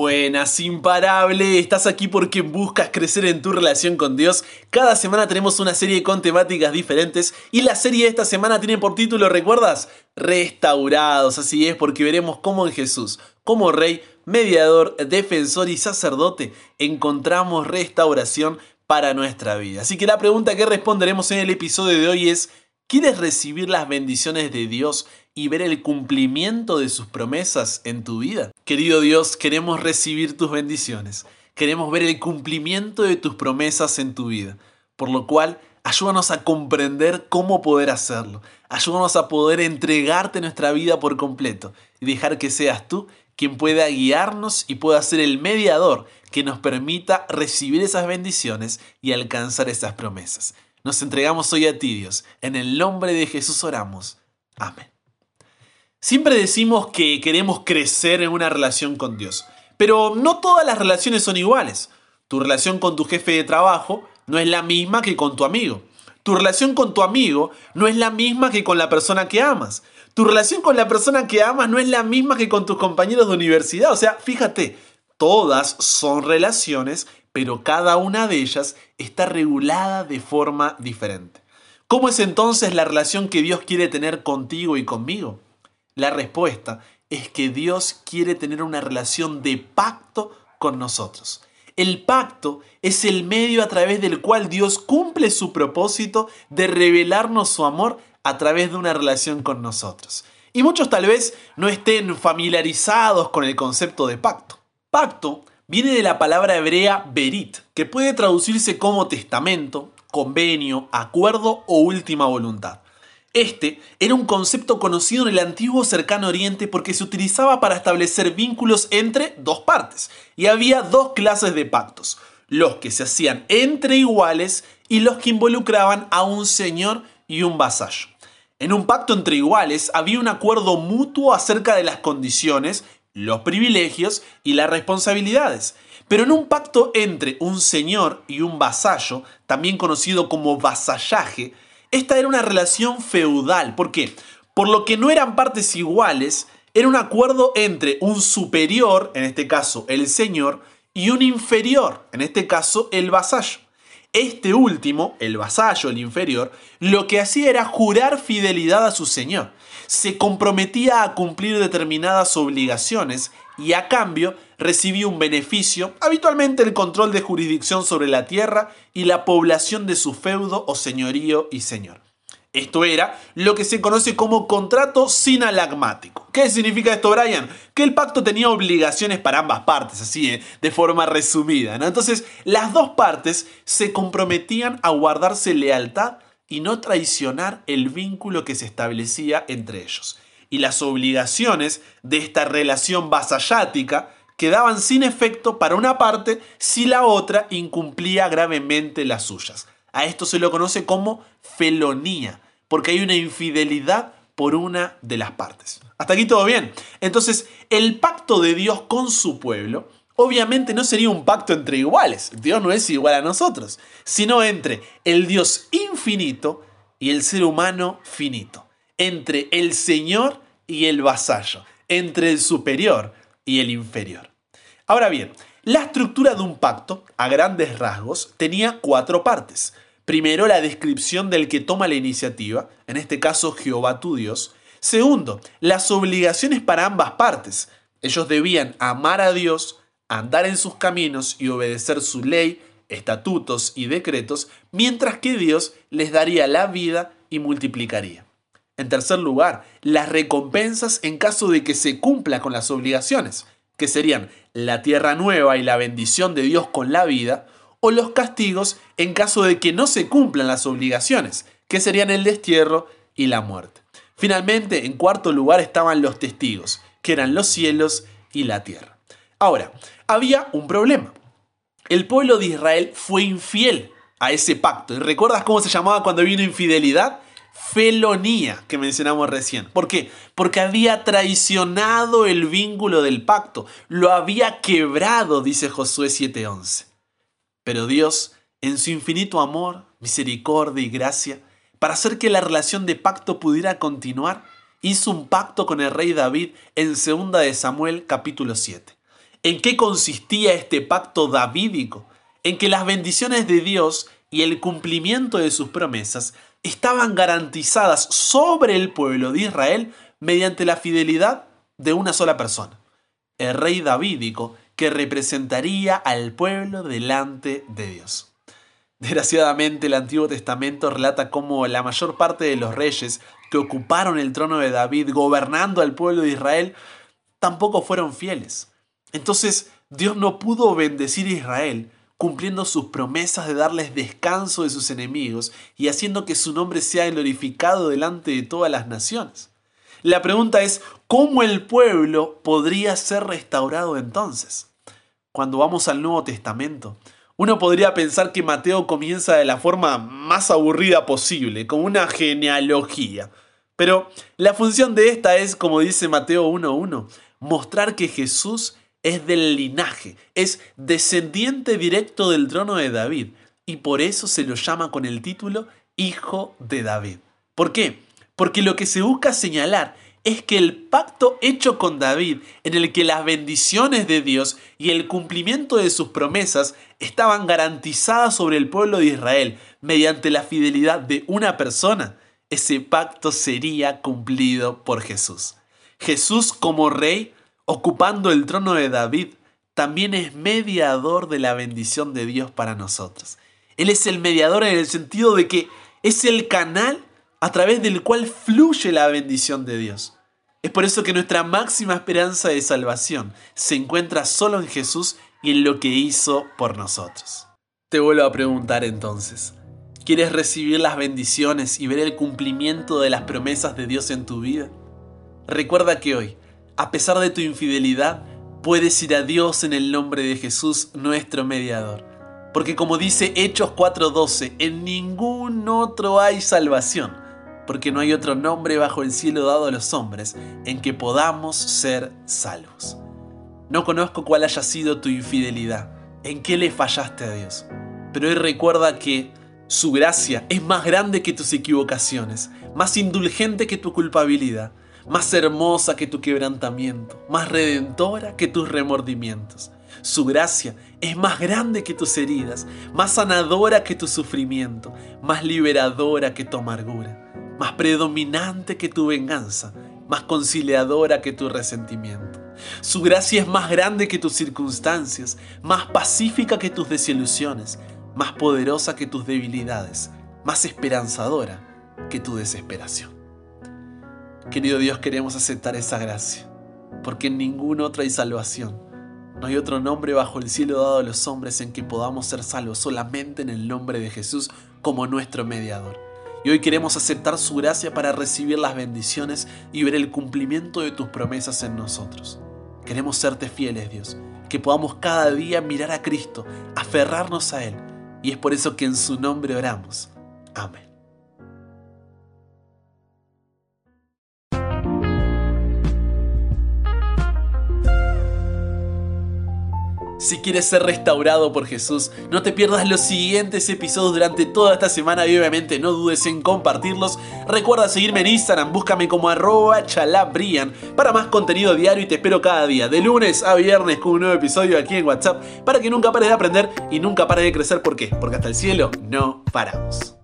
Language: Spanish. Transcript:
Buenas, imparable. Estás aquí porque buscas crecer en tu relación con Dios. Cada semana tenemos una serie con temáticas diferentes y la serie de esta semana tiene por título, ¿recuerdas? Restaurados. Así es, porque veremos cómo en Jesús, como Rey, mediador, defensor y sacerdote, encontramos restauración para nuestra vida. Así que la pregunta que responderemos en el episodio de hoy es, ¿quieres recibir las bendiciones de Dios y ver el cumplimiento de sus promesas en tu vida. Querido Dios, queremos recibir tus bendiciones. Queremos ver el cumplimiento de tus promesas en tu vida. Por lo cual, ayúdanos a comprender cómo poder hacerlo. Ayúdanos a poder entregarte nuestra vida por completo y dejar que seas tú quien pueda guiarnos y pueda ser el mediador que nos permita recibir esas bendiciones y alcanzar esas promesas. Nos entregamos hoy a ti, Dios. En el nombre de Jesús oramos. Amén. Siempre decimos que queremos crecer en una relación con Dios, pero no todas las relaciones son iguales. Tu relación con tu jefe de trabajo no es la misma que con tu amigo. Tu relación con tu amigo no es la misma que con la persona que amas. Tu relación con la persona que amas no es la misma que con tus compañeros de universidad. O sea, fíjate, todas son relaciones, pero cada una de ellas está regulada de forma diferente. ¿Cómo es entonces la relación que Dios quiere tener contigo y conmigo? La respuesta es que Dios quiere tener una relación de pacto con nosotros. El pacto es el medio a través del cual Dios cumple su propósito de revelarnos su amor a través de una relación con nosotros. Y muchos tal vez no estén familiarizados con el concepto de pacto. Pacto viene de la palabra hebrea berit, que puede traducirse como testamento, convenio, acuerdo o última voluntad. Este era un concepto conocido en el antiguo cercano oriente porque se utilizaba para establecer vínculos entre dos partes. Y había dos clases de pactos, los que se hacían entre iguales y los que involucraban a un señor y un vasallo. En un pacto entre iguales había un acuerdo mutuo acerca de las condiciones, los privilegios y las responsabilidades. Pero en un pacto entre un señor y un vasallo, también conocido como vasallaje, esta era una relación feudal. ¿Por qué? Por lo que no eran partes iguales, era un acuerdo entre un superior, en este caso el señor, y un inferior, en este caso el vasallo. Este último, el vasallo, el inferior, lo que hacía era jurar fidelidad a su señor. Se comprometía a cumplir determinadas obligaciones y a cambio recibía un beneficio, habitualmente el control de jurisdicción sobre la tierra y la población de su feudo o señorío y señor. Esto era lo que se conoce como contrato sinalagmático. ¿Qué significa esto, Brian? Que el pacto tenía obligaciones para ambas partes, así eh, de forma resumida. Entonces, las dos partes se comprometían a guardarse lealtad y no traicionar el vínculo que se establecía entre ellos y las obligaciones de esta relación vasallática quedaban sin efecto para una parte si la otra incumplía gravemente las suyas. A esto se lo conoce como felonía, porque hay una infidelidad por una de las partes. Hasta aquí todo bien. Entonces, el pacto de Dios con su pueblo obviamente no sería un pacto entre iguales. Dios no es igual a nosotros, sino entre el Dios infinito y el ser humano finito entre el señor y el vasallo, entre el superior y el inferior. Ahora bien, la estructura de un pacto, a grandes rasgos, tenía cuatro partes. Primero, la descripción del que toma la iniciativa, en este caso Jehová tu Dios. Segundo, las obligaciones para ambas partes. Ellos debían amar a Dios, andar en sus caminos y obedecer su ley, estatutos y decretos, mientras que Dios les daría la vida y multiplicaría. En tercer lugar, las recompensas en caso de que se cumpla con las obligaciones, que serían la tierra nueva y la bendición de Dios con la vida, o los castigos en caso de que no se cumplan las obligaciones, que serían el destierro y la muerte. Finalmente, en cuarto lugar estaban los testigos, que eran los cielos y la tierra. Ahora, había un problema. El pueblo de Israel fue infiel a ese pacto. ¿Y recuerdas cómo se llamaba cuando vino infidelidad? Felonía que mencionamos recién. ¿Por qué? Porque había traicionado el vínculo del pacto, lo había quebrado, dice Josué 7:11. Pero Dios, en su infinito amor, misericordia y gracia, para hacer que la relación de pacto pudiera continuar, hizo un pacto con el rey David en 2 de Samuel capítulo 7. ¿En qué consistía este pacto davídico? En que las bendiciones de Dios y el cumplimiento de sus promesas estaban garantizadas sobre el pueblo de Israel mediante la fidelidad de una sola persona, el rey davídico, que representaría al pueblo delante de Dios. Desgraciadamente el Antiguo Testamento relata cómo la mayor parte de los reyes que ocuparon el trono de David gobernando al pueblo de Israel tampoco fueron fieles. Entonces Dios no pudo bendecir a Israel cumpliendo sus promesas de darles descanso de sus enemigos y haciendo que su nombre sea glorificado delante de todas las naciones. La pregunta es, ¿cómo el pueblo podría ser restaurado entonces? Cuando vamos al Nuevo Testamento, uno podría pensar que Mateo comienza de la forma más aburrida posible, como una genealogía. Pero la función de esta es, como dice Mateo 1.1, mostrar que Jesús es del linaje, es descendiente directo del trono de David, y por eso se lo llama con el título Hijo de David. ¿Por qué? Porque lo que se busca señalar es que el pacto hecho con David, en el que las bendiciones de Dios y el cumplimiento de sus promesas estaban garantizadas sobre el pueblo de Israel mediante la fidelidad de una persona, ese pacto sería cumplido por Jesús. Jesús como rey ocupando el trono de David, también es mediador de la bendición de Dios para nosotros. Él es el mediador en el sentido de que es el canal a través del cual fluye la bendición de Dios. Es por eso que nuestra máxima esperanza de salvación se encuentra solo en Jesús y en lo que hizo por nosotros. Te vuelvo a preguntar entonces, ¿quieres recibir las bendiciones y ver el cumplimiento de las promesas de Dios en tu vida? Recuerda que hoy a pesar de tu infidelidad, puedes ir a Dios en el nombre de Jesús, nuestro mediador. Porque como dice Hechos 4:12, en ningún otro hay salvación, porque no hay otro nombre bajo el cielo dado a los hombres en que podamos ser salvos. No conozco cuál haya sido tu infidelidad, en qué le fallaste a Dios, pero hoy recuerda que su gracia es más grande que tus equivocaciones, más indulgente que tu culpabilidad más hermosa que tu quebrantamiento, más redentora que tus remordimientos. Su gracia es más grande que tus heridas, más sanadora que tu sufrimiento, más liberadora que tu amargura, más predominante que tu venganza, más conciliadora que tu resentimiento. Su gracia es más grande que tus circunstancias, más pacífica que tus desilusiones, más poderosa que tus debilidades, más esperanzadora que tu desesperación. Querido Dios, queremos aceptar esa gracia, porque en ningún otro hay salvación. No hay otro nombre bajo el cielo dado a los hombres en que podamos ser salvos, solamente en el nombre de Jesús como nuestro mediador. Y hoy queremos aceptar su gracia para recibir las bendiciones y ver el cumplimiento de tus promesas en nosotros. Queremos serte fieles, Dios, que podamos cada día mirar a Cristo, aferrarnos a Él. Y es por eso que en su nombre oramos. Amén. Si quieres ser restaurado por Jesús, no te pierdas los siguientes episodios durante toda esta semana y obviamente no dudes en compartirlos. Recuerda seguirme en Instagram, búscame como arroba chalabrian para más contenido diario y te espero cada día, de lunes a viernes con un nuevo episodio aquí en WhatsApp para que nunca pares de aprender y nunca pares de crecer. ¿Por qué? Porque hasta el cielo no paramos.